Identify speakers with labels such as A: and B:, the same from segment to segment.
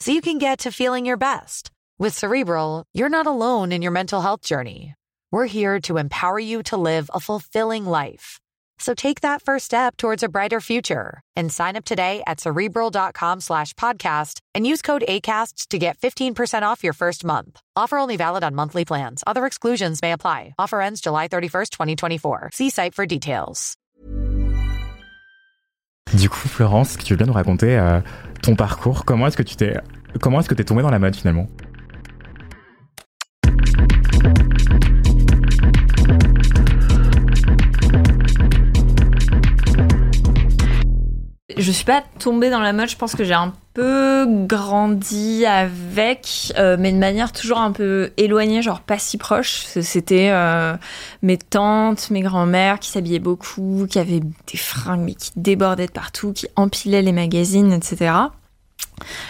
A: so you can get to feeling your best. With Cerebral, you're not alone in your mental health journey. We're here to empower you to live a fulfilling life. So take that first step towards a brighter future and sign up today at cerebral.com slash podcast and use code ACasts to get 15% off your first month. Offer only valid on monthly plans. Other exclusions may apply. Offer ends July 31st, 2024. See site for details.
B: Du coup, Florence, tu bien nous raconter euh, ton parcours Comment est-ce que tu t'es comment est-ce que t'es tombée dans la mode finalement?
C: Je suis pas tombée dans la mode. Je pense que j'ai un peu grandi avec, euh, mais de manière toujours un peu éloignée, genre pas si proche. C'était euh, mes tantes, mes grands-mères qui s'habillaient beaucoup, qui avaient des fringues mais qui débordaient de partout, qui empilaient les magazines, etc.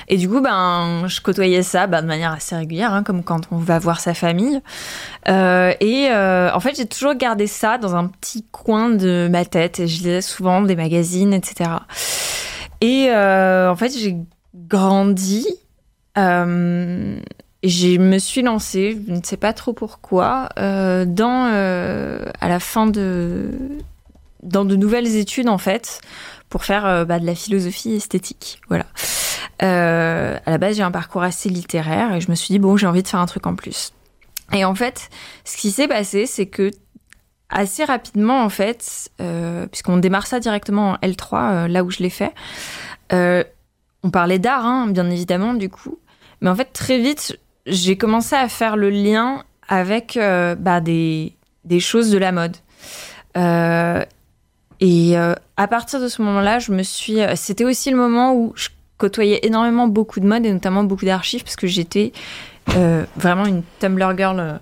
C: Et du coup, ben, je côtoyais ça ben, de manière assez régulière, hein, comme quand on va voir sa famille. Euh, et euh, en fait, j'ai toujours gardé ça dans un petit coin de ma tête. Et je lisais souvent des magazines, etc. Et euh, en fait, j'ai grandi. Et je me suis lancée, je ne sais pas trop pourquoi, dans à la fin de dans de nouvelles études en fait pour faire bah, de la philosophie esthétique. Voilà. Euh, à la base, j'ai un parcours assez littéraire et je me suis dit, bon, j'ai envie de faire un truc en plus. Et en fait, ce qui s'est passé, c'est que assez rapidement, en fait, euh, puisqu'on démarre ça directement en L3, euh, là où je l'ai fait, on parlait d'art, hein, bien évidemment, du coup. Mais en fait, très vite, j'ai commencé à faire le lien avec bah, des, des choses de la mode. Et à partir de ce moment-là, je me suis. C'était aussi le moment où je côtoyais énormément beaucoup de mode et notamment beaucoup d'archives parce que j'étais euh, vraiment une Tumblr girl euh,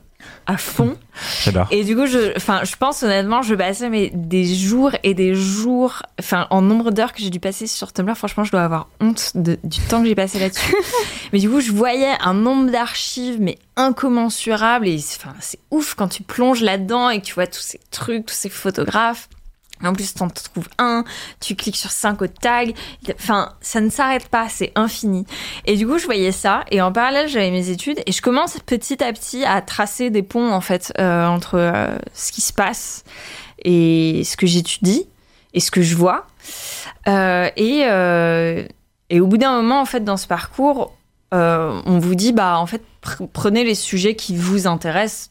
C: à fond.
B: J'adore.
C: Et du coup, je, enfin, je pense honnêtement, je passais mais des jours et des jours, enfin, en nombre d'heures que j'ai dû passer sur Tumblr. Franchement, je dois avoir honte de, du temps que j'ai passé là-dessus. mais du coup, je voyais un nombre d'archives mais incommensurable et enfin, c'est ouf quand tu plonges là-dedans et que tu vois tous ces trucs, tous ces photographes. En plus, t'en trouves un, tu cliques sur cinq autres tags. Enfin, ça ne s'arrête pas, c'est infini. Et du coup, je voyais ça. Et en parallèle, j'avais mes études. Et je commence petit à petit à tracer des ponts, en fait, euh, entre euh, ce qui se passe et ce que j'étudie et ce que je vois. Euh, et, et au bout d'un moment, en fait, dans ce parcours, on vous dit, bah, en fait, pr- prenez les sujets qui vous intéressent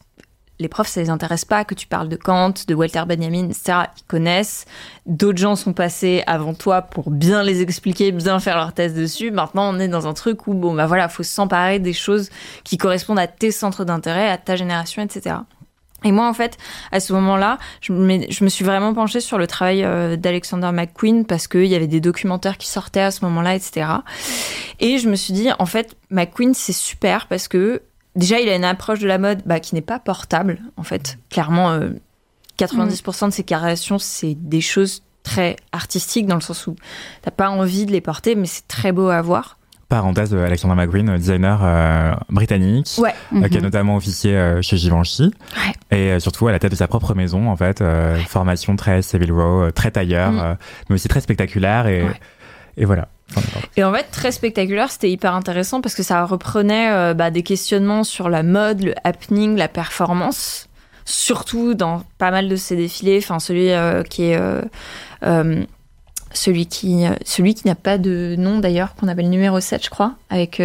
C: les profs, ça les intéresse pas que tu parles de Kant, de Walter Benjamin, etc. Ils connaissent. D'autres gens sont passés avant toi pour bien les expliquer, bien faire leur thèse dessus. Maintenant, on est dans un truc où, bon, bah voilà, faut s'emparer des choses qui correspondent à tes centres d'intérêt, à ta génération, etc. Et moi, en fait, à ce moment-là, je me, suis vraiment penchée sur le travail euh, d'Alexander McQueen parce qu'il y avait des documentaires qui sortaient à ce moment-là, etc. Et je me suis dit, en fait, McQueen, c'est super parce que déjà, il a une approche de la mode bah, qui n'est pas portable, en fait. Clairement, euh, 90% de ses créations, c'est des choses très artistiques dans le sens où t'as pas envie de les porter, mais c'est très beau à voir.
B: Parenthèse, euh, Alexander McQueen, euh, designer euh, britannique,
C: Ouais.
B: euh, qui a notamment officié euh, chez Givenchy,
C: Ouais.
B: et euh, surtout à la tête de sa propre maison, en fait, euh, formation très Savile Row, euh, très tailleur,
C: Mm.
B: euh, mais aussi très spectaculaire, et voilà.
C: Et en fait, très spectaculaire, c'était hyper intéressant parce que ça reprenait euh, bah, des questionnements sur la mode, le happening, la performance, surtout dans pas mal de ces défilés. Enfin, celui euh, qui est euh, celui qui celui qui n'a pas de nom d'ailleurs, qu'on appelle numéro 7, je crois, avec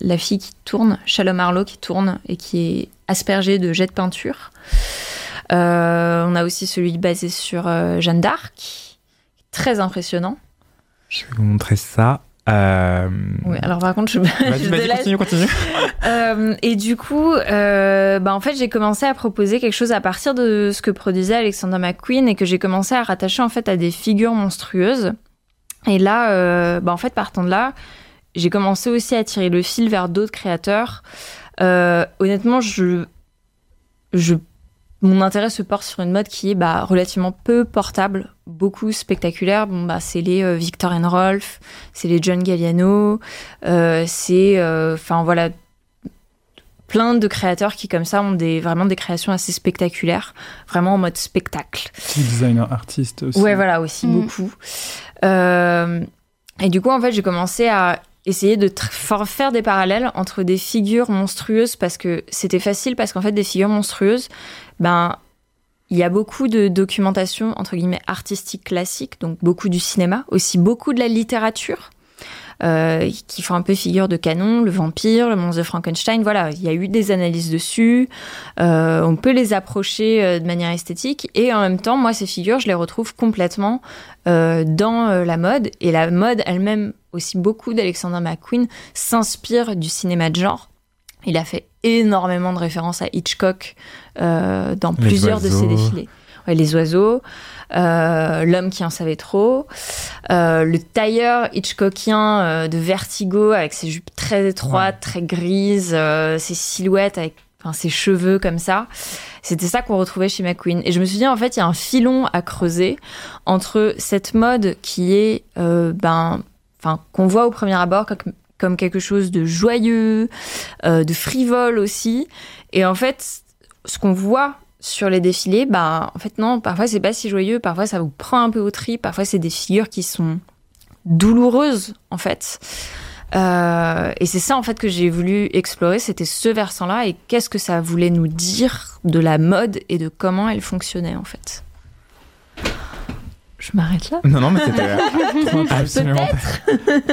C: la fille qui tourne, Shalom Harlow qui tourne et qui est aspergée de jets de peinture. On a aussi celui basé sur Jeanne d'Arc, très impressionnant.
B: Je vais vous montrer ça. Euh...
C: Oui, alors par contre, je, je laisse.
B: continue, continue.
C: Euh, et du coup, euh, bah en fait, j'ai commencé à proposer quelque chose à partir de ce que produisait Alexander McQueen et que j'ai commencé à rattacher en fait à des figures monstrueuses. Et là, bah en fait, partant de là, j'ai commencé aussi à tirer le fil vers d'autres créateurs. Honnêtement, je, je, mon intérêt se porte sur une mode qui est bah, relativement peu portable, beaucoup spectaculaire. Bon, bah, c'est les euh, Victor and Rolf, c'est les John Galliano, euh, c'est, euh, enfin voilà, plein de créateurs qui comme ça ont des vraiment des créations assez spectaculaires, vraiment en mode spectacle.
D: Designer artiste aussi.
C: Ouais, voilà, aussi
E: Mm.
C: beaucoup. Euh, et du coup, en fait, j'ai commencé à essayer de faire des parallèles entre des figures monstrueuses parce que c'était facile parce qu'en fait, des figures monstrueuses, ben, il y a beaucoup de documentation entre guillemets artistique classique, donc beaucoup du cinéma, aussi beaucoup de la littérature. euh, qui font un peu figure de canon, le vampire, le monstre de Frankenstein, voilà, il y a eu des analyses dessus, euh, on peut les approcher euh, de manière esthétique, et en même temps, moi, ces figures, je les retrouve complètement dans la mode, et la mode elle-même, aussi beaucoup d'Alexander McQueen, s'inspire du cinéma de genre. Il a fait énormément de références à Hitchcock euh, dans
B: Les
C: plusieurs de ses défilés. Ouais, les oiseaux, euh, l'homme qui en savait trop, euh, le tailleur Hitchcockien euh, de Vertigo avec ses jupes très étroites, très grises, euh, ses silhouettes avec enfin, ses cheveux comme ça. C'était ça qu'on retrouvait chez McQueen. Et je me suis dit, en fait, il y a un filon à creuser entre cette mode qui est, euh, ben, enfin, qu'on voit au premier abord comme, comme quelque chose de joyeux, euh, de frivole aussi. Et en fait, ce qu'on voit sur les défilés, bah, en fait, non, parfois c'est pas si joyeux, parfois ça vous prend un peu au tri, parfois c'est des figures qui sont douloureuses, en fait. Euh, et c'est ça, en fait, que j'ai voulu explorer, c'était ce versant-là et qu'est-ce que ça voulait nous dire de la mode et de comment elle fonctionnait, en fait. Je m'arrête là
B: Non, non, mais c'était absolument.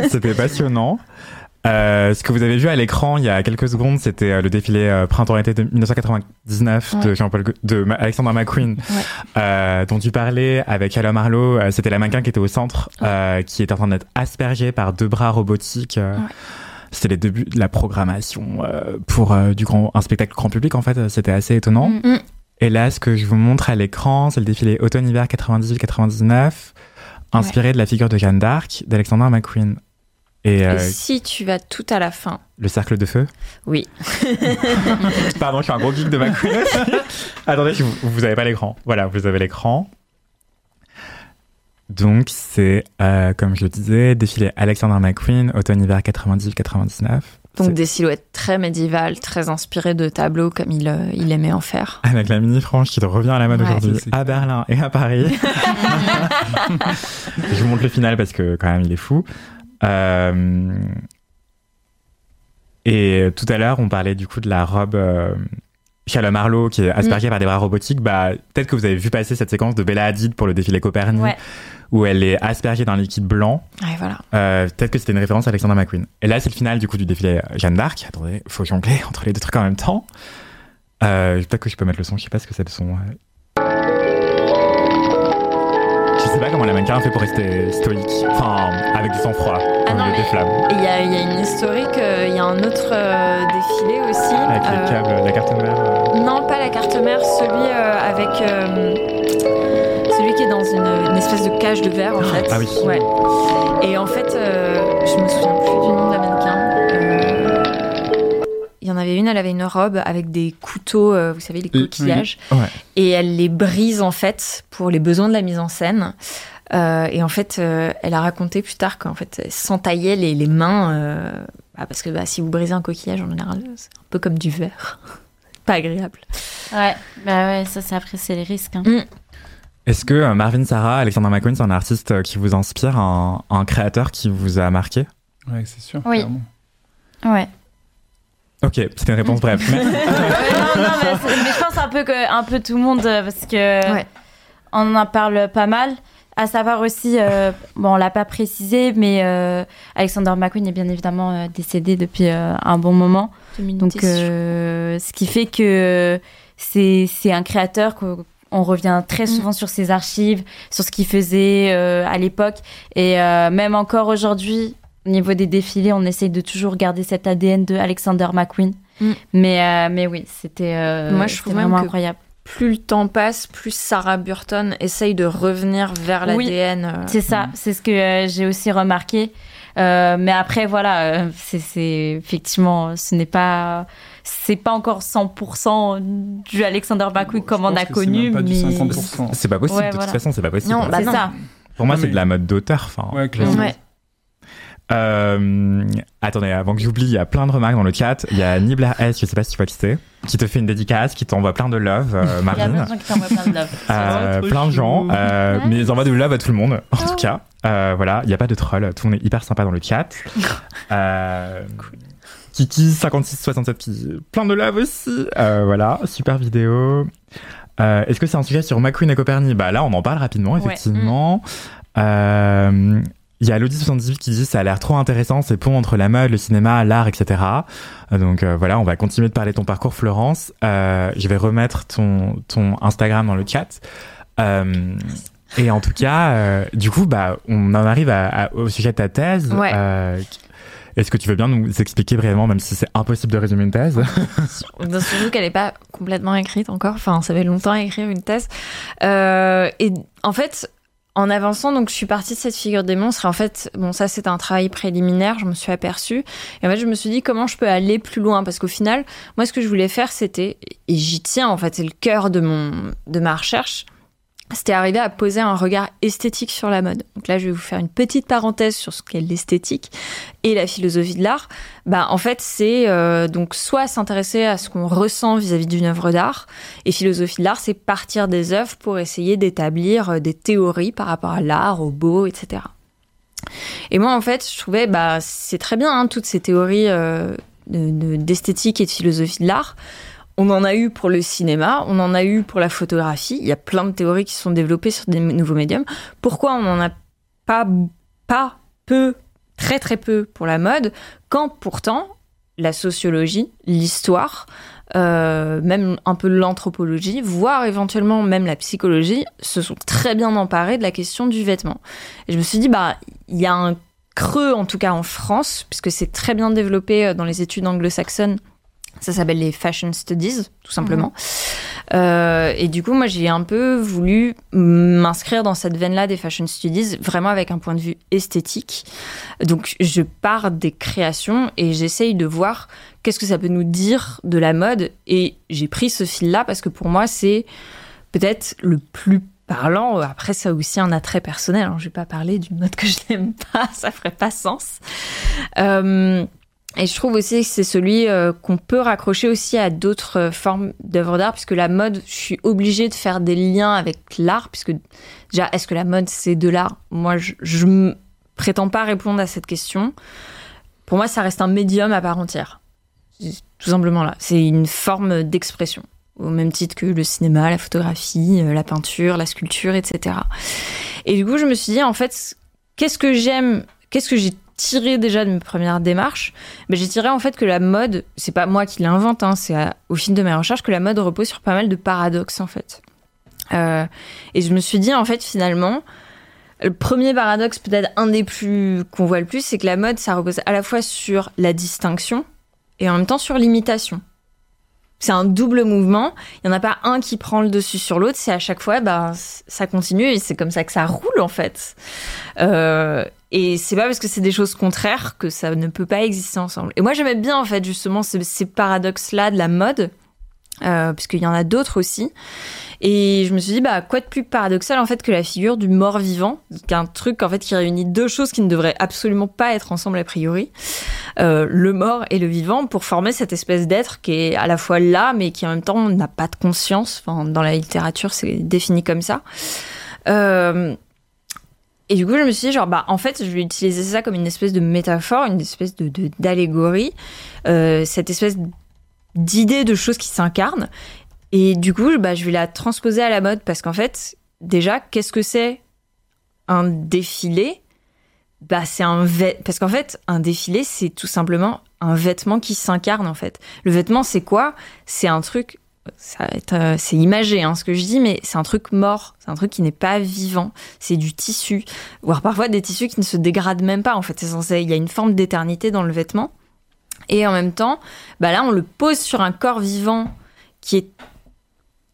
B: C'était passionnant. Euh, ce que vous avez vu à l'écran il y a quelques secondes, c'était euh, le défilé euh, printemps-été de 1999 de Ma- Alexander McQueen,
C: Ouais.
B: euh, dont tu parlais avec Alain Marlowe. Euh, c'était la mannequin qui était au centre, euh, qui était en train d'être aspergée par deux bras robotiques. euh,
C: Ouais.
B: C'était les débuts de la programmation euh, pour euh, du grand, un spectacle grand public. En fait, c'était assez étonnant.
E: Mm.
C: Mm.
B: Et là, ce que je vous montre à l'écran, c'est le défilé automne-hiver 98-99, inspiré de la figure de Jeanne d'Arc d'Alexander McQueen. Et, euh,
C: Et si tu vas tout à la fin,
B: le cercle de feu?
C: Oui.
B: Pardon, je suis un gros geek de McQueen. Attendez, vous, vous avez pas l'écran. Voilà, vous avez l'écran. Donc, c'est, euh, comme je le disais, défilé Alexander McQueen, automne-hiver 98-99.
C: Donc des silhouettes très médiévales, très inspirées de tableaux comme il, euh, il aimait en faire.
B: Avec la mini frange qui revient à la mode
C: Ouais.
B: aujourd'hui à Berlin et à Paris. je vous montre le final parce que quand même il est fou. Euh, Et tout à l'heure, on parlait du coup de la robe euh, Shalom Marlowe qui est aspergée par des bras robotiques. Bah, peut-être que vous avez vu passer cette séquence de Bella Hadid pour le défilé Copernic
C: Ouais.
B: où elle est aspergée d'un liquide blanc.
C: Ouais, voilà.
B: Euh, peut-être que c'était une référence à Alexander McQueen. Et là, c'est le final du coup du défilé Jeanne d'Arc. Attendez, faut jongler entre les deux trucs en même temps. Euh, peut-être que je peux mettre le son, je sais pas ce que c'est le son. Sais pas comment la mannequin a fait pour rester stoïque. Enfin, avec du sang-froid
C: Ah non, mais-
B: des flammes.
C: Il y a, il y a une historique, euh, il y a un autre euh, défilé aussi.
B: Avec
C: euh,
B: les câbles, la carte mère. euh.
C: Non, pas la carte mère, celui euh, avec. euh, celui qui est dans une, une espèce de cage de verre en fait.
B: ah oui.
C: Ouais. Et en fait, euh, je me souviens plus du nom Il y en avait une, elle avait une robe avec des couteaux, euh, vous savez, les
D: Oui.
C: coquillages.
B: Ouais.
C: Et elle les brise en fait pour les besoins de la mise en scène. Euh, et en fait, euh, elle a raconté plus tard qu'en fait, elle s'entaillait les, les mains. euh, bah, parce que bah, si vous brisez un coquillage, en général, c'est un peu comme du verre. Pas agréable.
E: Ouais, bah ouais, ça, c'est après, c'est les risques. hein.
B: Est-ce que euh, Marvin Sarah, Alexander McQueen, c'est un artiste euh, qui vous inspire, un, un créateur qui vous a marqué?
D: Ouais, c'est sûr.
E: Oui.
D: clairement.
E: Ouais.
B: Ok, c'était une réponse brève.
E: Non, non, mais, je pense un peu que un peu tout le monde euh, parce que
C: Ouais.
E: on en parle pas mal. À savoir aussi, euh, bon, on l'a pas précisé, mais euh, Alexander McQueen est bien évidemment euh, décédé depuis euh, un bon moment.
C: 2010,
E: Donc, euh, ce qui fait que c'est c'est un créateur qu'on on revient très souvent sur ses archives, sur ce qu'il faisait euh, à l'époque, et euh, même encore aujourd'hui, au niveau des défilés, on essaye de toujours garder cet ADN de Alexander McQueen.
C: Mm.
E: Mais euh, mais oui, c'était euh,
C: Moi, je même
E: vraiment
C: que-
E: incroyable.
C: plus le temps passe, plus Sarah Burton essaye de revenir vers
E: Oui.
C: l'ADN. euh,
E: C'est ça, c'est ce que euh, j'ai aussi remarqué. Euh, mais après, voilà, c'est effectivement, ce n'est pas, c'est pas encore 100% du Alexander McQueen comme on a connu,
D: même pas du
E: mais
D: 50%.
B: C'est pas possible,
E: Ouais,
B: de toute
E: voilà.
B: façon, c'est pas possible.
C: Non, bah
E: c'est ça.
B: Pour moi, c'est
D: mais-
B: de la mode d'auteur. Enfin,
D: Ouais, clairement.
C: Ouais.
B: Euh, attendez, avant que j'oublie, il y a plein de remarques dans le chat. Il y a Nibla S, je sais pas si tu vois qui c'est, qui te fait une dédicace, qui t'envoie plein de love, euh,
E: il y a plein
B: Marine.
E: de gens qui t'envoient plein de love.
B: Euh, plein de gens, euh,
E: Ouais.
B: mais ils envoient de love à tout le monde, en tout cas. Euh, voilà, il n'y a pas de troll, tout le monde est hyper sympa dans le chat. Euh, Kiki5667 qui dit plein de love aussi. Voilà, super vidéo. Est-ce que c'est un sujet sur McQueen et Copernic Bah là, on en parle rapidement,
E: Ouais.
B: effectivement. Euh, Il y a Lodi78 qui dit ça a l'air trop intéressant, ces ponts entre la mode, le cinéma, l'art, etc. Euh, Donc euh, voilà, on va continuer de parler de ton parcours, Florence. Euh, je vais remettre ton, ton Instagram dans le chat. Euh, et en tout cas, du coup, bah, on en arrive à- à- au sujet de ta thèse.
C: Ouais.
B: Est-ce que tu veux bien nous expliquer brièvement, même si c'est impossible de résumer une thèse
C: Surtout qu'elle n'est pas complètement écrite encore. Enfin, ça fait longtemps à écrire une thèse. Euh, et en fait, en avançant, donc je suis partie de cette figure des monstres. En fait, bon, ça c'est un travail préliminaire. Je me suis aperçue. Et en fait, je me suis dit comment je peux aller plus loin? Parce qu'au final, moi, ce que je voulais faire, c'était et j'y tiens. En fait, c'est le cœur de mon de ma recherche. C'était arriver à poser un regard esthétique sur la mode. Donc là, je vais vous faire une petite parenthèse sur ce qu'est l'esthétique et la philosophie de l'art. Bah, en fait, c'est euh, donc soit s'intéresser à ce qu'on ressent vis-à-vis d'une œuvre d'art, et philosophie de l'art, c'est partir des œuvres pour essayer d'établir euh, des théories par rapport à l'art, au beau, etc. Et moi, en fait, je trouvais, bah, c'est très bien, hein, toutes ces théories euh, de- de- d'esthétique et de philosophie de l'art. On en a eu pour le cinéma, on en a eu pour la photographie. Il y a plein de théories qui sont développées sur des nouveaux médiums. Pourquoi on n'en a pas, pas peu, très très peu pour la mode, quand pourtant la sociologie, l'histoire, euh, même un peu l'anthropologie, voire éventuellement même la psychologie, se sont très bien emparés de la question du vêtement. Et je me suis dit, bah, il y a un creux, en tout cas en France, puisque c'est très bien développé euh, dans les études anglo-saxonnes. Ça s'appelle les fashion studies, tout simplement. Euh, et du coup, moi, j'ai un peu voulu m'inscrire dans cette veine-là des fashion studies, vraiment avec un point de vue esthétique. Donc, je pars des créations et j'essaye de voir qu'est-ce que ça peut nous dire de la mode. Et j'ai pris ce fil-là parce que pour moi, c'est peut-être le plus parlant. Après, ça a aussi un attrait personnel. Alors, je vais pas parler d'une mode que je n'aime pas, ça ferait pas sens. Euh, et je trouve aussi que c'est celui euh, qu'on peut raccrocher aussi à d'autres euh, formes d'œuvres d'art, puisque la mode, je suis obligée de faire des liens avec l'art, puisque déjà, est-ce que la mode, c'est de l'art? Moi, je, m- prétends pas répondre à cette question. Pour moi, ça reste un médium à part entière. Tout simplement là. C'est une forme d'expression, au même titre que le cinéma, la photographie, euh, la peinture, la sculpture, etc. Et du coup, je me suis dit, en fait, qu'est-ce que j'aime, qu'est-ce que j'ai tiré déjà de mes premières démarches ben, J'ai tiré en fait que la mode, c'est pas moi qui l'invente, hein, c'est à- au fil de mes recherches que la mode repose sur pas mal de paradoxes en fait. Euh, et je me suis dit, en fait, finalement, le premier paradoxe, peut-être un des plus qu'on voit le plus, c'est que la mode, ça repose à la fois sur la distinction et en même temps sur l'imitation. C'est un double mouvement. Il n'y en a pas un qui prend le dessus sur l'autre. C'est à chaque fois, c- ça continue et c'est comme ça que ça roule en fait. Euh, et c'est pas parce que c'est des choses contraires que ça ne peut pas exister ensemble. Et moi, j'aimais bien en fait justement ces, ces paradoxes-là de la mode, euh, puisqu'il y en a d'autres aussi. Et je me suis dit, bah, quoi de plus paradoxal en fait que la figure du mort-vivant, qu'un truc en fait qui réunit deux choses qui ne devraient absolument pas être ensemble a priori, euh, le mort et le vivant, pour former cette espèce d'être qui est à la fois là, mais qui en même temps n'a pas de conscience. Enfin, dans la littérature, c'est défini comme ça. Euh, et du coup, je me suis dit, genre, bah, en fait, je vais utiliser ça comme une espèce de métaphore, une espèce de d'allégorie, euh, cette espèce d'idée de choses qui s'incarnent. Et du coup, bah, je vais la transposer à la mode parce qu'en fait, déjà, qu'est-ce que c'est un défilé? Bah, c'est un parce qu'en fait, un défilé, c'est tout simplement un vêtement qui s'incarne en fait. Le vêtement, c'est quoi? C'est un truc euh, c'est imagé hein, ce que je dis, mais c'est un truc mort, c'est un truc qui n'est pas vivant, c'est du tissu, voire parfois des tissus qui ne se dégradent même pas. En fait, censé, il y a une forme d'éternité dans le vêtement, et en même temps, bah là, on le pose sur un corps vivant qui est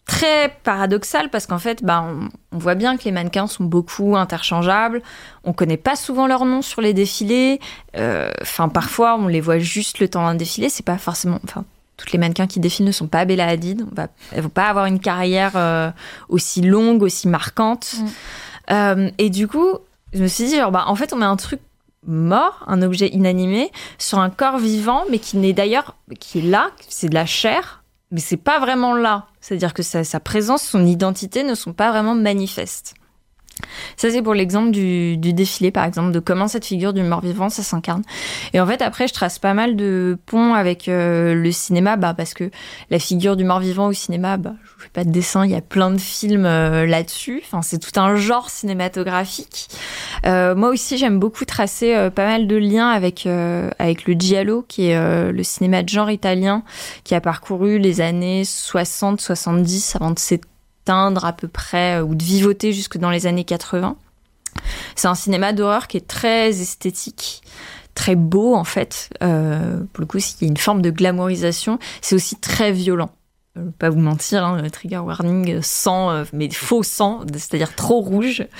C: très paradoxal parce qu'en fait, bah, on, on voit bien que les mannequins sont beaucoup interchangeables. On connaît pas souvent leur nom sur les défilés. Euh, Enfin, parfois, on les voit juste le temps d'un défilé. C'est pas forcément. Enfin, toutes les mannequins qui défilent ne sont pas Bella Hadid. On va, elles vont pas avoir une carrière euh, aussi longue, aussi marquante.
E: Mm.
C: Euh, et du coup, je me suis dit, genre, bah, en fait, on met un truc mort, un objet inanimé, sur un corps vivant, mais qui n'est d'ailleurs, qui est là, c'est de la chair, mais c'est pas vraiment là. C'est-à-dire que sa, sa présence, son identité ne sont pas vraiment manifestes. Ça, c'est pour l'exemple du, du défilé, par exemple, de comment cette figure du mort-vivant, ça s'incarne. Et en fait, après, je trace pas mal de ponts avec euh, le cinéma, bah, parce que la figure du mort-vivant au cinéma, bah, je fais pas de dessin, il y a plein de films euh, là-dessus. Enfin, c'est tout un genre cinématographique. Euh, moi aussi, j'aime beaucoup tracer pas mal de liens avec, avec le giallo, qui est le cinéma de genre italien, qui a parcouru les années 60-70 avant de s'éteindre à peu près, euh, ou de vivoter jusque dans les années 80. C'est un cinéma d'horreur qui est très esthétique, très beau en fait. Euh, pour le coup, il y a une forme de glamourisation. C'est aussi très violent. Je vais pas vous mentir, hein, trigger warning, euh, sang, euh, mais faux sang, c'est-à-dire trop rouge.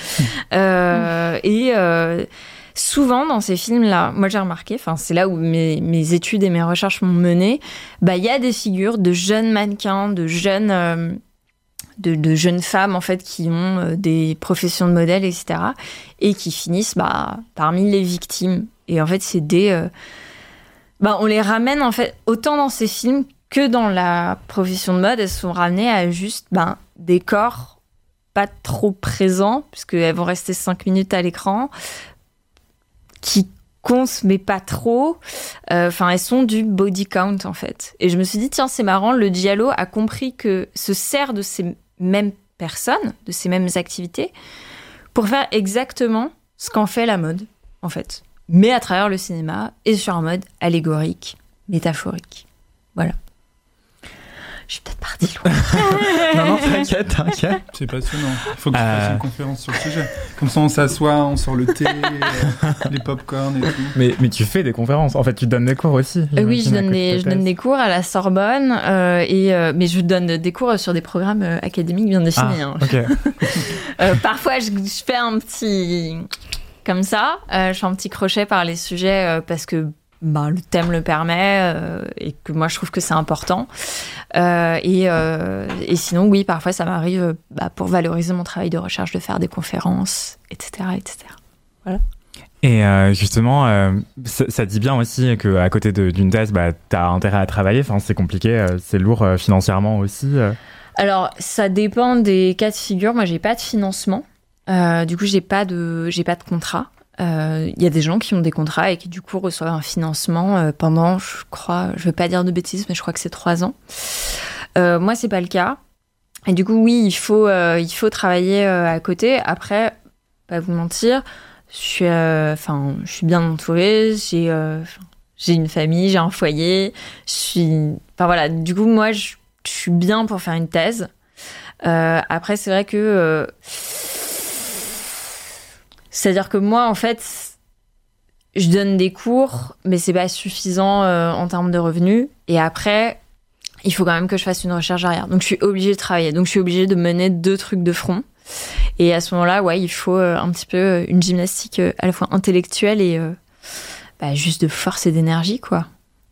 C: Euh, et euh, souvent dans ces films-là, moi j'ai remarqué, enfin c'est là où mes, mes études et mes recherches m'ont mené, bah il y a des figures de jeunes mannequins, de jeunes euh, de, jeunes femmes en fait qui ont euh, des professions de modèle, etc. et qui finissent bah, parmi les victimes. Et en fait, c'est des, euh, bah, on les ramène en fait autant dans ces films que dans la profession de mode, elles sont ramenées à juste ben, des corps pas trop présents, puisqu'elles vont rester cinq minutes à l'écran, qui comptent mais pas trop. Euh, Enfin, elles sont du body count en fait. Et je me suis dit, tiens, c'est marrant, le Diallo a compris que se sert de ces mêmes personnes, de ces mêmes activités, pour faire exactement ce qu'en fait la mode, en fait. Mais à travers le cinéma et sur un mode allégorique, métaphorique. Voilà. Je suis peut-être partie loin.
B: non, non, t'inquiète, t'inquiète.
D: C'est passionnant. Il faut que tu
B: Euh.
D: fasses une conférence sur le sujet. Comme ça, on s'assoit, on sort le thé, euh, les pop-corn et tout.
B: Mais, mais tu fais des conférences. En fait, tu donnes des cours aussi.
C: Euh, oui, je donne, des,
B: de
C: je donne des cours à la Sorbonne, euh, et, euh, mais je donne des cours sur des programmes euh, académiques bien définis.
B: Ah,
C: hein.
B: ok.
C: Euh, parfois, je, je fais un petit. Comme ça, euh, je fais un petit crochet par les sujets euh, parce que ben, le thème le permet euh, et que moi je trouve que c'est important. Euh, et, euh, et sinon, oui, parfois ça m'arrive bah, pour valoriser mon travail de recherche de faire des conférences, etc. etc.
B: Et euh, justement, ça, ça dit bien aussi qu'à côté d'une thèse, bah, tu as intérêt à travailler. Enfin, c'est compliqué, c'est lourd financièrement aussi.
C: Alors, ça dépend des cas de figure. Moi, j'ai pas de financement. Du coup, j'ai pas de, j'ai pas de contrat. Euh, Il y a des gens qui ont des contrats et qui du coup reçoivent un financement euh, pendant, je crois, je veux pas dire de bêtises, mais je crois que c'est trois ans. Euh, moi, c'est pas le cas. Et du coup, oui, il faut, euh, il faut travailler euh, à côté. Après, pas vous mentir, je suis, euh, enfin, je suis bien entourée. J'ai, euh, j'ai une famille, j'ai un foyer. Enfin voilà. Du coup, moi, je, suis bien pour faire une thèse. Euh, après, c'est vrai que, euh, c'est-à-dire que moi, en fait, je donne des cours, mais c'est pas suffisant euh, en termes de revenus. Et après, il faut quand même que je fasse une recherche arrière. Donc, je suis obligée de travailler. Donc, je suis obligée de mener deux trucs de front. Et à ce moment-là, ouais, il faut euh, un petit peu euh, une gymnastique euh, à la fois intellectuelle et bah, juste de force et d'énergie, quoi.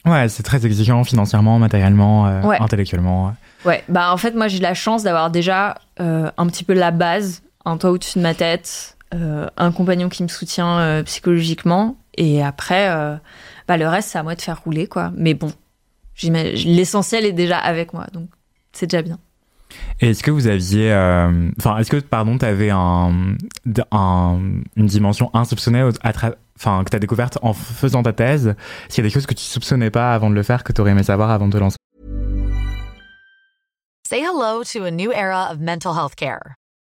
B: Ouais, c'est très exigeant financièrement, matériellement,
C: Ouais.
B: intellectuellement.
C: Ouais, bah en fait, moi j'ai la chance d'avoir déjà un petit peu la base, un toit au-dessus de ma tête, un compagnon qui me soutient euh, psychologiquement, et après, euh, bah, le reste, c'est à moi de faire rouler, quoi. Mais bon, l'essentiel est déjà avec moi, donc c'est déjà bien.
B: Et est-ce que vous aviez, euh, enfin, est-ce que pardon, t'avais un, un, une dimension insoupçonnée, enfin, que t'as découverte en faisant ta thèse? Est-ce qu'il y a des choses que tu soupçonnais pas avant de le faire, que t'aurais aimé savoir avant de te lancer?
A: Say hello to a new era of mental health care.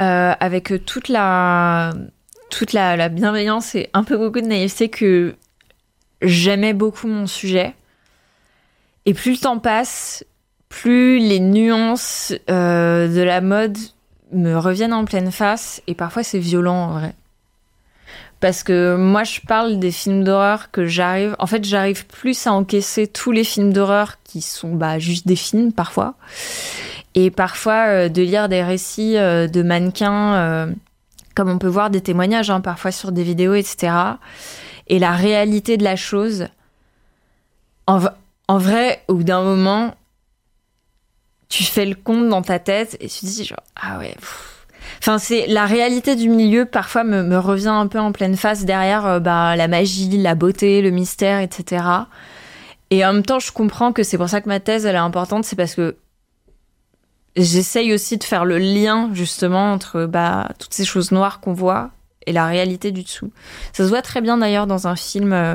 C: euh, avec toute la, toute la, la bienveillance et un peu beaucoup de naïveté, que j'aimais beaucoup mon sujet. Et plus le temps passe, plus les nuances euh, de la mode me reviennent en pleine face. Et parfois, c'est violent en vrai. Parce que moi, je parle des films d'horreur que j'arrive. En fait, j'arrive plus à encaisser tous les films d'horreur qui sont bah, juste des films parfois. Et parfois, euh, de lire des récits euh, de mannequins, euh, comme on peut voir des témoignages, hein, parfois sur des vidéos, etc. Et la réalité de la chose, en, en vrai, au bout d'un moment, tu fais le compte dans ta tête et tu te dis, genre, ah ouais. Enfin, c'est la réalité du milieu, parfois, me, me revient un peu en pleine face derrière bah, la magie, la beauté, le mystère, etc. Et en même temps, je comprends que c'est pour ça que ma thèse, elle est importante, c'est parce que j'essaye aussi de faire le lien, justement, entre bah, toutes ces choses noires qu'on voit et la réalité du dessous. Ça se voit très bien d'ailleurs dans un film euh,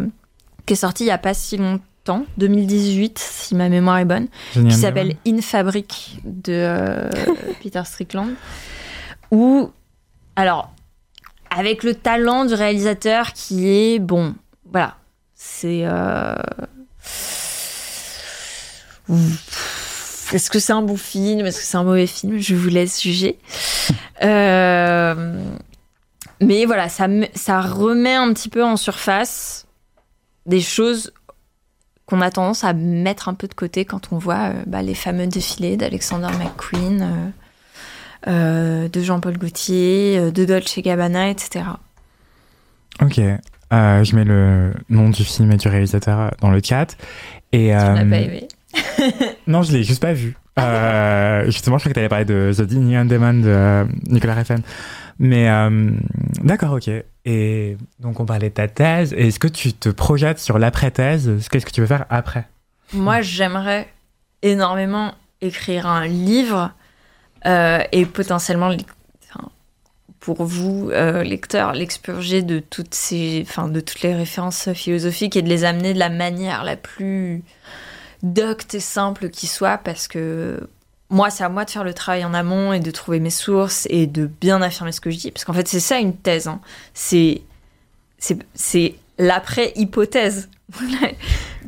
C: qui est sorti il y a pas si longtemps, 2018, si ma mémoire est bonne,
B: Génial.
C: qui s'appelle In Fabric de euh, Peter Strickland. Où, alors, avec le talent du réalisateur qui est bon, voilà, c'est. euh, Est-ce que c'est un bon film? Est-ce que c'est un mauvais film? Je vous laisse juger. Euh, Mais voilà, ça, me- ça remet un petit peu en surface des choses qu'on a tendance à mettre un peu de côté quand on voit euh, bah, les fameux défilés d'Alexander McQueen, euh, de Jean-Paul Gaultier, de Dolce Gabbana, etc.
B: Ok. Je mets le nom du film et du réalisateur dans le chat. Et,
C: pas aimé
B: Non, je l'ai juste pas vu. Euh, justement, je crois que tu allais parler de The Neon Demon de Nicolas Refn. Mais euh, d'accord, ok. Et donc, on parlait de ta thèse. Est-ce que tu te projettes sur l'après-thèse? Qu'est-ce que tu veux faire après?
C: Moi, j'aimerais énormément écrire un livre euh, et potentiellement, pour vous, euh, lecteurs, l'expurger de enfin, de toutes les références philosophiques et de les amener de la manière la plus docte et simple qui soit, parce que moi, c'est à moi de faire le travail en amont et de trouver mes sources et de bien affirmer ce que je dis, parce qu'en fait, c'est ça une thèse. hein. C'est, l'après-hypothèse.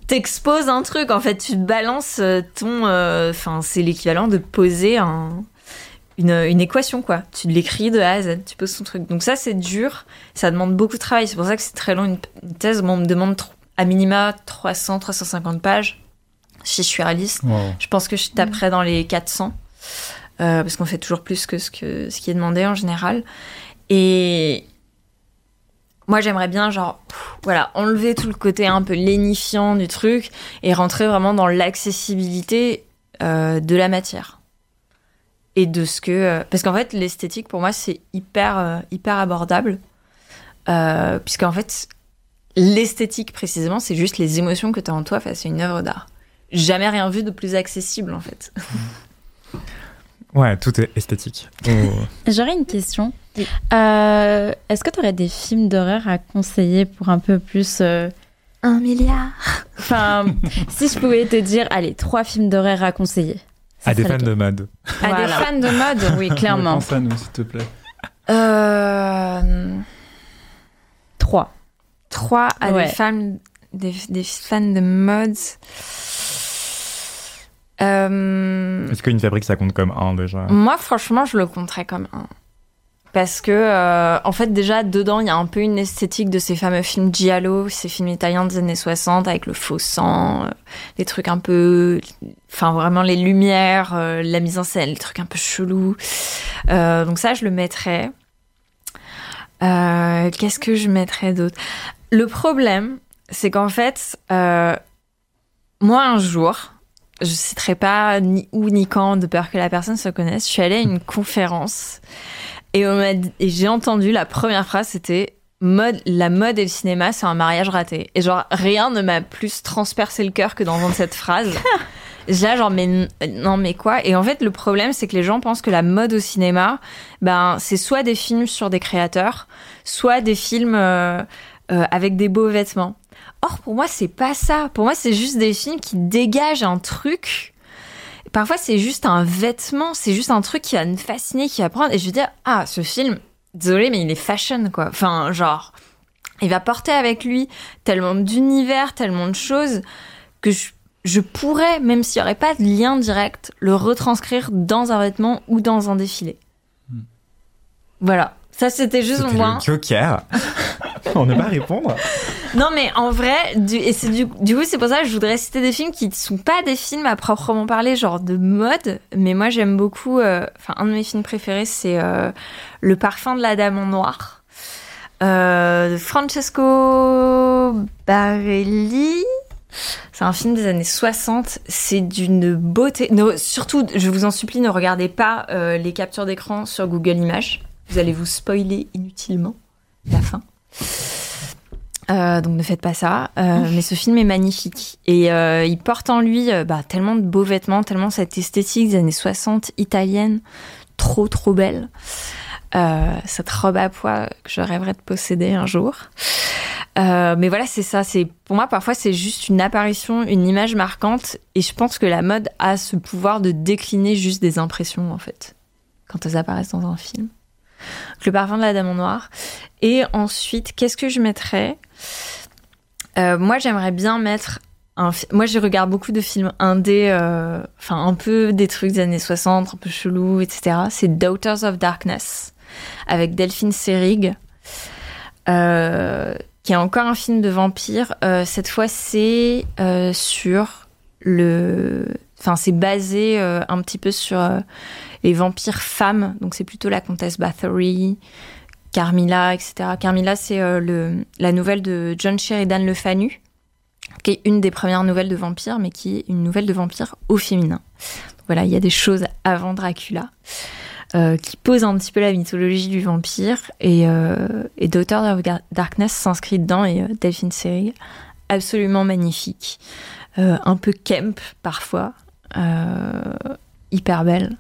C: T'exposes un truc, en fait, tu balances euh, ton. euh, Enfin, c'est l'équivalent de poser un, une, une équation, quoi. Tu l'écris de A à Z, tu poses ton truc. Donc, ça, c'est dur, ça demande beaucoup de travail. C'est pour ça que c'est très long. Une, thèse, moi, on me demande à minima 300, 350 pages. Si je suis réaliste,
D: Wow.
C: je pense que je taperais dans les 400. euh, parce qu'on fait toujours plus que ce, que ce qui est demandé en général. Et moi, j'aimerais bien, genre, pff, voilà, enlever tout le côté un peu lénifiant du truc et rentrer vraiment dans l'accessibilité euh, de la matière. Et de ce que. euh, parce qu'en fait, l'esthétique, pour moi, c'est hyper, hyper abordable. Puisqu'en fait, l'esthétique, précisément, c'est juste les émotions que tu as en toi face à une œuvre d'art. Jamais rien vu de plus accessible, en fait.
B: Ouais, tout est esthétique. Oh.
E: J'aurais une question.
C: Oui.
E: Euh, Est-ce que tu aurais des films d'horreur à conseiller pour un peu plus. euh,
C: Un milliard.
E: Enfin, si je pouvais te dire, allez, trois films d'horreur à conseiller. ça
B: à des fans de mode.
C: À
E: Voilà.
C: des fans de mode
E: Oui, clairement.
D: Pense à nous, s'il te plaît.
C: Euh,
E: Trois.
C: trois à
E: Ouais.
C: des fans, des, des fans de mode. Euh,
B: Est-ce qu'une fabrique, ça compte comme un déjà?
C: Moi, franchement, je le compterais comme un. Parce que, euh, en fait, déjà, dedans, il y a un peu une esthétique de ces fameux films Giallo, ces films italiens des années 60 avec le faux sang, euh, les trucs un peu. Enfin, vraiment les lumières, la mise en scène, les trucs un peu chelous. Donc, ça, je le mettrais. Qu'est-ce que je mettrais d'autre? Le problème, c'est qu'en fait, moi, un jour, je citerai pas ni où ni quand de peur que la personne se connaisse. Je suis allée à une conférence et, et j'ai entendu la première phrase, c'était mode, la mode et le cinéma, c'est un mariage raté. Et genre, rien ne m'a plus transpercé le cœur que d'entendre cette phrase. J'ai là, genre, mais non, mais quoi? Et en fait, le problème, c'est que les gens pensent que la mode au cinéma, ben, c'est soit des films sur des créateurs, soit des films euh, euh, avec des beaux vêtements. Or, pour moi, c'est pas ça. Pour moi, c'est juste des films qui dégagent un truc. Parfois, c'est juste un vêtement, c'est juste un truc qui va me fasciner, qui va prendre. Et je vais dire, ah, ce film, désolé, mais il est fashion, quoi. Enfin, genre, il va porter avec lui tellement d'univers, tellement de choses que je, je pourrais, même s'il n'y aurait pas de lien direct, le retranscrire dans un vêtement ou dans un défilé.
D: Hmm.
C: Voilà. Ça, c'était juste moi.
B: le joker. On ne pas répondre.
C: Non, mais en vrai, du, et c'est du, du coup, c'est pour ça que je voudrais citer des films qui ne sont pas des films à proprement parler, genre de mode. Mais moi, j'aime beaucoup. euh, Enfin, un de mes films préférés, c'est euh, Le parfum de la dame en noir. Euh, de Francesco Barelli. C'est un film des années 60. C'est d'une beauté. No, surtout, je vous en supplie, ne regardez pas les captures d'écran sur Google Images. Vous allez vous spoiler inutilement la fin. Euh, donc ne faites pas ça. Euh, mais ce film est magnifique. Et euh, il porte en lui euh, bah, tellement de beaux vêtements, tellement cette esthétique des années 60 italienne, trop trop belle. Euh, cette robe à pois que je rêverais de posséder un jour. Euh, mais voilà, c'est ça. C'est pour moi parfois c'est juste une apparition, une image marquante. Et je pense que la mode a ce pouvoir de décliner juste des impressions en fait quand elles apparaissent dans un film. Le parfum de la dame en noir. Et ensuite, qu'est-ce que je mettrais? Euh, Moi, j'aimerais bien mettre. Un moi, je regarde beaucoup de films indés, euh, enfin, un peu des trucs des années 60, un peu chelou, etc. C'est Daughters of Darkness, avec Delphine Seyrig, euh, qui est encore un film de vampire. Cette fois, c'est sur le. C'est basé euh, un petit peu sur euh, les vampires femmes. Donc, c'est plutôt la comtesse Bathory, Carmilla, etc. Carmilla, c'est euh, la nouvelle de John Sheridan Le Fanu, qui est une des premières nouvelles de vampires, mais qui est une nouvelle de vampire au féminin. Voilà, il y a des choses avant Dracula qui posent un petit peu la mythologie du vampire. Et, et Daughter of Darkness s'inscrit dedans, et Delphine Seyrig, absolument magnifique. Un peu camp parfois, hyper belle.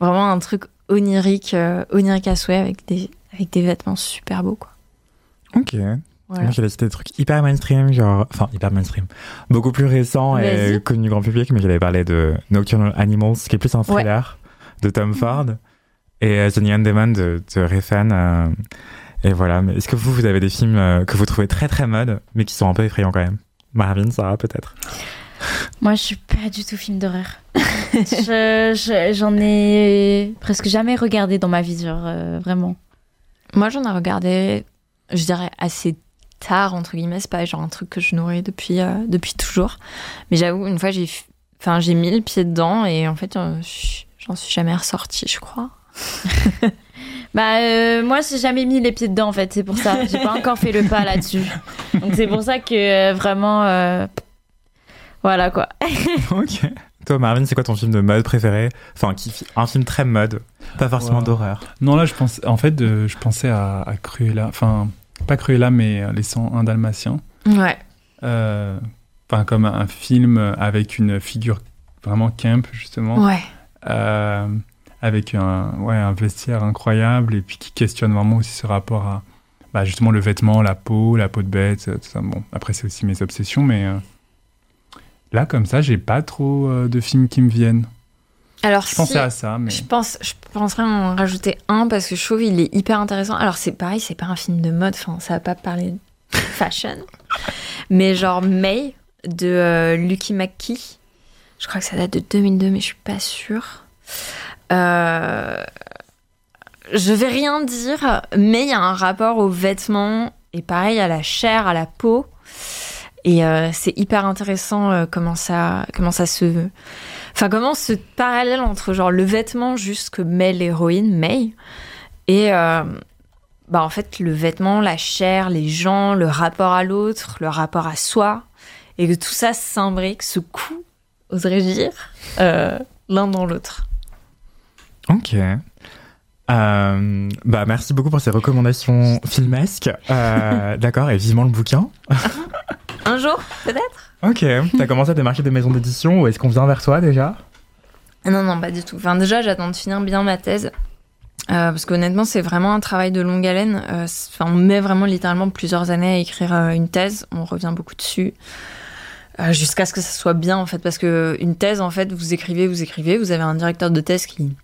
C: Vraiment un truc onirique, euh, onirique à souhait avec des, avec des vêtements super beaux. Quoi.
B: Ok.
C: Voilà.
B: Moi, j'allais citer des trucs hyper mainstream, genre, enfin, hyper mainstream, beaucoup plus récents et
C: Vas-y.
B: du grand public, mais j'allais parler de Nocturnal Animals, qui est plus un thriller de Tom Ford, et euh, The Neon Demon de, de Refn. euh, et voilà. Mais est-ce que vous, vous avez des films euh, que vous trouvez très très mode, mais qui sont un peu effrayants quand même? Marvin, Sarah, peut-être?
E: Moi, je suis pas du tout film d'horreur. Je- je- J'en ai presque jamais regardé dans ma vie, genre, euh, vraiment.
C: Moi, j'en ai regardé, je dirais, assez tard, entre guillemets. C'est pas genre un truc que je nourris depuis, euh, depuis toujours. Mais j'avoue, une fois, j'ai enfin, mis le pied dedans et en fait, euh, je- j'en suis jamais ressortie, je crois.
E: Bah, euh, moi, j'ai jamais mis les pieds dedans, en fait, c'est pour ça. J'ai pas encore fait le pas là-dessus. Donc, c'est pour ça que euh, vraiment. euh, Voilà, quoi.
B: Ok. Toi, Marvin, c'est quoi ton film de mode préféré? Enfin, qui, un film très mode, pas forcément
D: Wow.
B: d'horreur.
D: Non, là, je pense, en fait, euh, je pensais à, à Cruella. Enfin, pas Cruella, mais euh, Les 101 Dalmatiens.
C: Ouais.
D: Euh, Enfin, comme un film avec une figure vraiment camp, justement.
C: Ouais.
D: Euh, avec un, ouais, un vestiaire incroyable et puis qui questionne vraiment aussi ce rapport à bah, justement le vêtement, la peau, la peau de bête, tout ça. Bon, après, c'est aussi mes obsessions, mais euh, là, comme ça, j'ai pas trop euh, de films qui me viennent.
C: Alors,
D: Je
C: si,
D: pensais à ça, mais.
C: je pense, je penserais en rajouter un parce que je trouve il est hyper intéressant. Alors, c'est pareil, c'est pas un film de mode, enfin, ça va pas parler de fashion. mais genre May de euh, Lucky McKee. Je crois que ça date de 2002, mais je suis pas sûre. Euh, je vais rien dire, mais il y a un rapport aux vêtements et pareil à la chair, à la peau. Et euh, c'est hyper intéressant euh, comment ça, comment ça se, enfin comment ce parallèle entre genre le vêtement juste que met l'héroïne May et euh, bah en fait le vêtement, la chair, les gens, le rapport à l'autre, le rapport à soi et que tout ça s'imbrique, se coud oserais-je dire, l'un dans l'autre.
B: Ok. Euh, bah merci beaucoup pour ces recommandations filmesques. Euh, D'accord, et vivement le bouquin.
C: Un jour, peut-être?
B: Ok. T'as commencé à démarcher des maisons d'édition ou est-ce qu'on vient vers toi déjà?
C: Non, non, pas du tout. Enfin, déjà, j'attends de finir bien ma thèse. Euh, parce qu'honnêtement, c'est vraiment un travail de longue haleine. Euh, Enfin, on met vraiment littéralement plusieurs années à écrire euh, une thèse. On revient beaucoup dessus. Euh, jusqu'à ce que ça soit bien, en fait. Parce que une thèse, en fait, vous écrivez, vous écrivez. Vous avez un directeur de thèse qui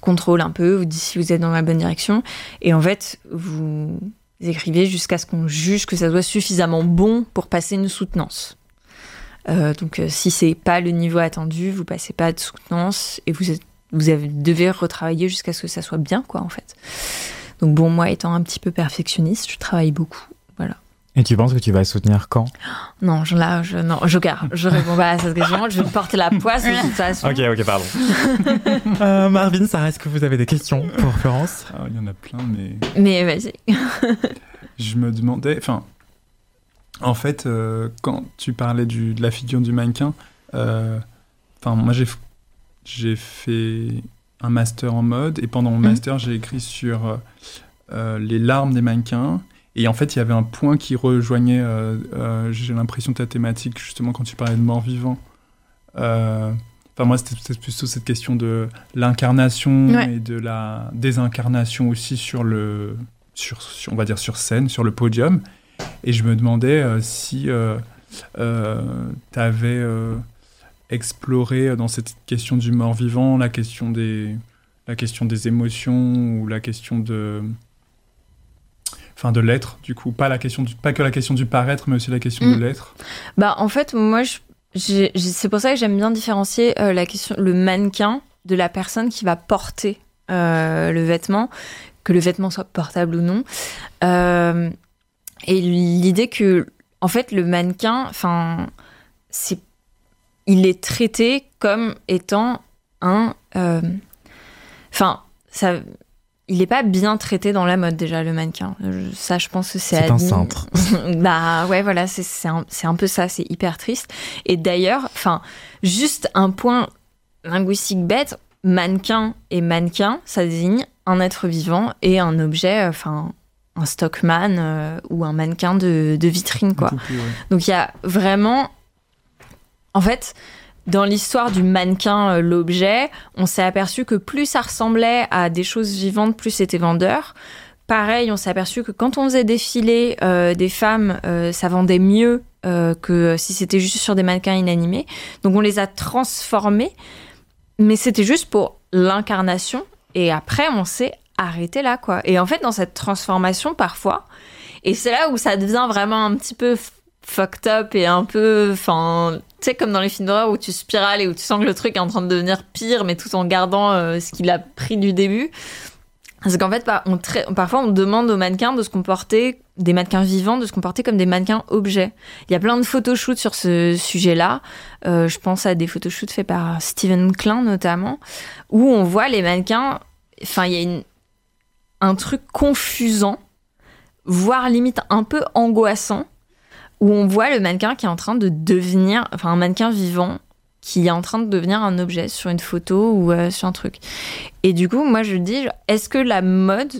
C: contrôle un peu, vous dit si vous êtes dans la bonne direction. Et en fait, vous écrivez jusqu'à ce qu'on juge que ça soit suffisamment bon pour passer une soutenance. Euh, donc, euh, si c'est pas le niveau attendu, vous passez pas de soutenance et vous êtes vous avez, devez retravailler jusqu'à ce que ça soit bien, quoi, en fait. Donc bon, moi, étant un petit peu perfectionniste, je travaille beaucoup.
B: Et tu penses que tu vas soutenir quand
C: Non, je, là, je, non, je garde. Je réponds pas à cette question. Je vais me porter la poisse de toute façon.
B: Ok, ok, pardon. Euh, Marvin, Sarah, est-ce que vous avez des questions pour Florence
D: Ah, Il y en a plein, mais
C: Mais vas-y.
D: je me demandais. Enfin, en fait, euh, quand tu parlais du, de la figure du mannequin, euh, enfin, moi j'ai j'ai fait un master en mode et pendant mon
C: Mhm.
D: master j'ai écrit sur euh, les larmes des mannequins. Et en fait, il y avait un point qui rejoignait, euh, euh, j'ai l'impression, ta thématique, justement, quand tu parlais de mort-vivant. Euh, Enfin, moi, c'était plutôt cette question de l'incarnation
C: Ouais.
D: et de la désincarnation aussi sur le, sur, sur- on va dire sur scène, sur le podium. Et je me demandais si tu avais exploré dans cette question du mort-vivant la question des, la question des émotions ou la question de, enfin de l'être du coup, pas la question du, pas que la question du paraître, mais aussi la question de
C: Mm.
D: l'être.
C: Bah, en fait, moi, c'est pour ça que j'aime bien différencier euh, la question, le mannequin de la personne qui va porter euh, le vêtement, que le vêtement soit portable ou non. Euh, et l'idée que, en fait, le mannequin, enfin, c'est, il est traité comme étant un, enfin, ça. Il n'est pas bien traité dans la mode déjà le mannequin. Je- Ça, je pense que c'est
B: C'est un cintre.
C: bah ouais, voilà, c'est c'est un, c'est un peu ça, c'est hyper triste. Et d'ailleurs, enfin, juste un point linguistique bête, mannequin et mannequin, ça désigne un être vivant et un objet, enfin, un stockman euh, ou un mannequin de, de vitrine, quoi.
D: Ouais.
C: Donc il y a vraiment, en fait, dans l'histoire du mannequin, euh, l'objet, on s'est aperçu que plus ça ressemblait à des choses vivantes, plus c'était vendeur. Pareil, on s'est aperçu que quand on faisait défiler euh, des femmes, euh, ça vendait mieux que si c'était juste sur des mannequins inanimés. Donc on les a transformés, mais c'était juste pour l'incarnation. Et après, on s'est arrêté là, quoi. Et en fait, dans cette transformation, parfois, et c'est là où ça devient vraiment un petit peu fucked up et un peu, enfin, tu comme dans les films d'horreur où tu spirales et où tu sens que le truc est en train de devenir pire, mais tout en gardant euh, ce qu'il a pris du début. C'est qu'en fait, on parfois, on demande aux mannequins de se comporter, des mannequins vivants, de se comporter comme des mannequins objets. Il y a plein de photoshoots sur ce sujet-là. Euh, je pense à des photoshoots faits par Steven Klein notamment, où on voit les mannequins. Enfin, il y a une, un truc confusant, voire limite un peu angoissant, où on voit le mannequin qui est en train de devenir, enfin un mannequin vivant qui est en train de devenir un objet sur une photo ou euh, sur un truc. Et du coup, moi je dis, est-ce que la mode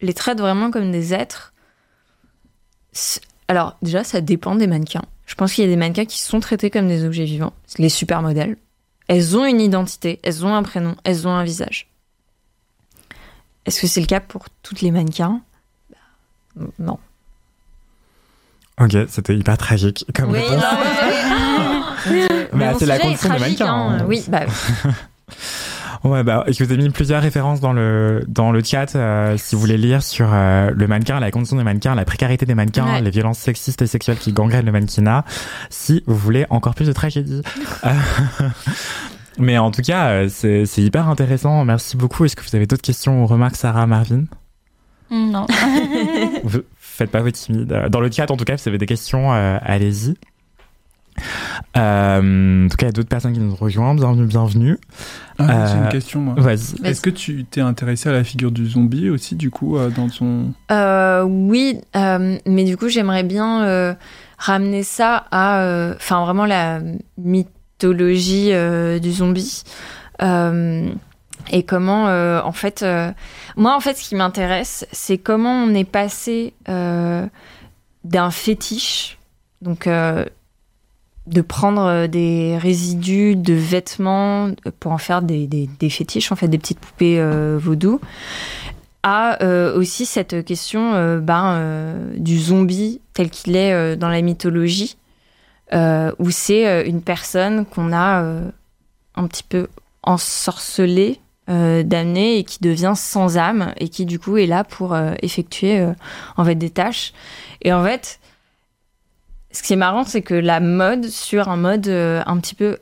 C: les traite vraiment comme des êtres? Alors déjà, ça dépend des mannequins. Je pense qu'il y a des mannequins qui sont traités comme des objets vivants, les supermodèles. Elles ont une identité, elles ont un prénom, elles ont un visage. Est-ce que c'est le cas pour toutes les mannequins? Bah, Non.
B: Ok, c'était hyper tragique comme
C: Oui,
B: réponse.
C: non, mais-
B: Mais c'est la condition des mannequins.
C: hein.
B: hein.
C: Oui, bah,
B: Ouais, bah, je vous ai mis plusieurs références dans le, dans le chat, euh, si vous voulez lire sur euh, le mannequin, la condition des mannequins, la précarité des mannequins,
C: Ouais.
B: les violences sexistes et sexuelles qui gangrènent le mannequinat, si vous voulez encore plus de tragédie. Euh, Mais en tout cas, euh, c'est c'est hyper intéressant. Merci beaucoup. Est-ce que vous avez d'autres questions ou remarques, Sarah, Marvin?
E: Non.
B: Vous faites pas vos timides. Euh, Dans le chat, en tout cas, si vous avez des questions, euh, allez-y. Euh, en tout cas, il y a d'autres personnes qui nous rejoints. Bienvenue, bienvenue.
D: Ah, J'ai
B: Euh,
D: une question moi.
B: Vas-y.
D: Est-ce que tu t'es intéressé à la figure du zombie aussi, du coup, euh, dans ton.
C: Euh, oui, euh, mais du coup, j'aimerais bien euh, ramener ça à, euh, enfin, vraiment la myth- mythologie du zombie. et comment, en fait, moi, en fait, ce qui m'intéresse, c'est comment on est passé d'un fétiche, donc de prendre des résidus de vêtements pour en faire des, fétiches, en fait, des petites poupées vaudou, euh, aussi cette question euh, ben, euh, du zombie tel qu'il est dans la mythologie, où c'est une personne qu'on a un petit peu ensorcelée, damnée et qui devient sans âme et qui du coup est là pour effectuer en fait des tâches. Et en fait, ce qui est marrant, c'est que la mode, sur un mode un petit peu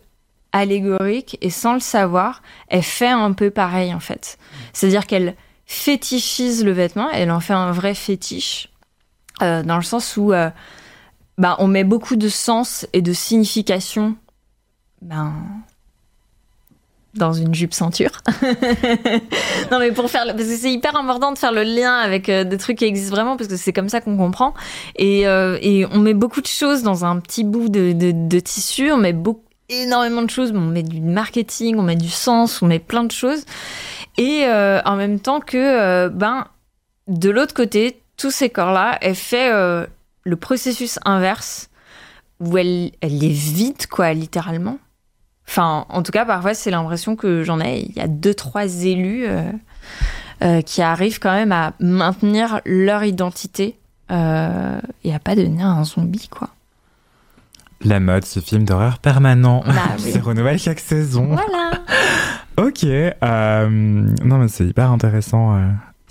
C: allégorique et sans le savoir, elle fait un peu pareil en fait. C'est-à-dire qu'elle fétichise le vêtement, elle en fait un vrai fétiche, euh, dans le sens où euh, bah, on met beaucoup de sens et de signification ben, dans une jupe ceinture. non mais pour faire, parce que c'est hyper important de faire le lien avec euh, des trucs qui existent vraiment, parce que c'est comme ça qu'on comprend. Et, et, on met beaucoup de choses dans un petit bout de, de, tissu, on met beaucoup énormément de choses, on met du marketing, on met du sens, on met plein de choses. Et euh, en même temps que, euh, ben, de l'autre côté, tous ces corps-là, elle fait euh, le processus inverse, où elle, elle les vide, quoi, littéralement. Enfin, en tout cas, parfois, c'est l'impression que j'en ai. Il y a deux, trois élus qui arrivent quand même à maintenir leur identité et à pas devenir un zombie, quoi.
B: La mode, ce film d'horreur permanent.
C: Bah,
B: c'est renouvelé chaque saison.
C: Voilà.
B: ok. Euh, non, mais c'est hyper intéressant.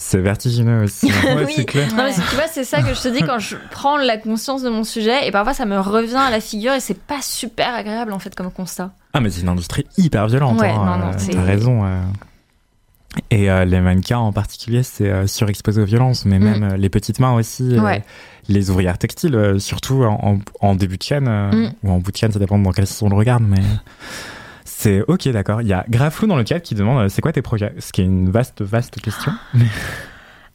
B: Euh. C'est vertigineux aussi.
D: ouais, c'est clair.
C: Non, mais tu vois, c'est ça que je te dis quand je prends la conscience de mon sujet et parfois ça me revient à la figure et c'est pas super agréable en fait comme constat.
B: Ah, mais c'est une industrie hyper violente.
C: Ouais,
B: hein,
C: non, non,
B: euh, T'as raison. Et les mannequins en particulier, c'est surexposé aux violences, mais
C: Mm.
B: même les petites mains aussi.
C: Ouais.
B: les ouvrières textiles, euh, surtout en, en, début de chaîne, euh,
C: Mm.
B: ou en bout de chaîne, ça dépend dans quelle sens on le regarde, mais c'est ok, d'accord. Il y a Graflou dans le chat qui demande euh, c'est quoi tes projets? Ce qui est une vaste, vaste question.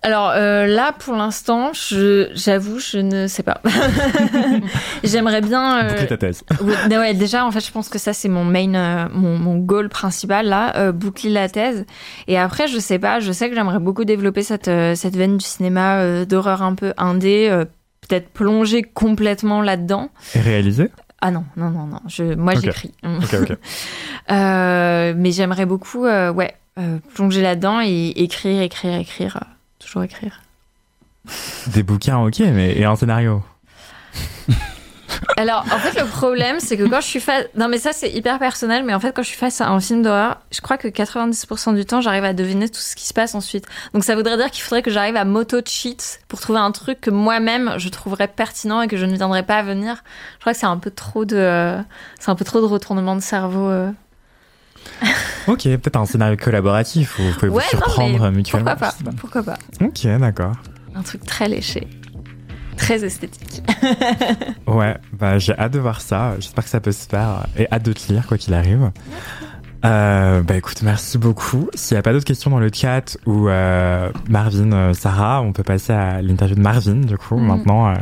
C: Alors euh, là, pour l'instant, j'avoue, je ne sais pas. J'aimerais bien. euh,
B: Boucler ta thèse.
C: non, ouais, déjà, en fait, je pense que ça, c'est mon main, euh, mon, mon goal principal, là, boucler la thèse. Et après, je sais pas, je sais que j'aimerais beaucoup développer cette, cette veine du cinéma d'horreur un peu indé, peut-être plonger complètement là-dedans.
B: Et réalisé
C: Ah non, non, non, non, je, moi, j'écris.
B: Ok, ok.
C: Euh, mais j'aimerais beaucoup, euh, ouais, euh, plonger là-dedans et écrire, écrire, écrire, toujours écrire.
B: Des bouquins, ok, mais et un scénario
C: Alors, en fait, le problème, c'est que quand je suis face. Non, mais ça, c'est hyper personnel, mais en fait, quand je suis face à un film d'horreur, je crois que 90% du temps, j'arrive à deviner tout ce qui se passe ensuite. Donc, ça voudrait dire qu'il faudrait que j'arrive à m'auto-cheat pour trouver un truc que moi-même, je trouverais pertinent et que je ne viendrais pas à venir. Je crois que c'est un peu trop de. euh, C'est un peu trop de retournement de cerveau. euh.
B: Ok, peut-être un scénario collaboratif où vous pouvez
C: Ouais,
B: vous
C: non,
B: surprendre
C: mais
B: mutuellement.
C: Pourquoi pas Pourquoi pas
B: Ok, d'accord.
C: Un truc très léché. Très esthétique.
B: Ouais, bah j'ai hâte de voir ça. J'espère que ça peut se faire et hâte de te lire quoi qu'il arrive. Euh, bah écoute, merci beaucoup. S'il n'y a pas d'autres questions dans le chat ou euh, Marvin, euh, Sarah, on peut passer à l'interview de Marvin du coup
C: Mhm.
B: maintenant.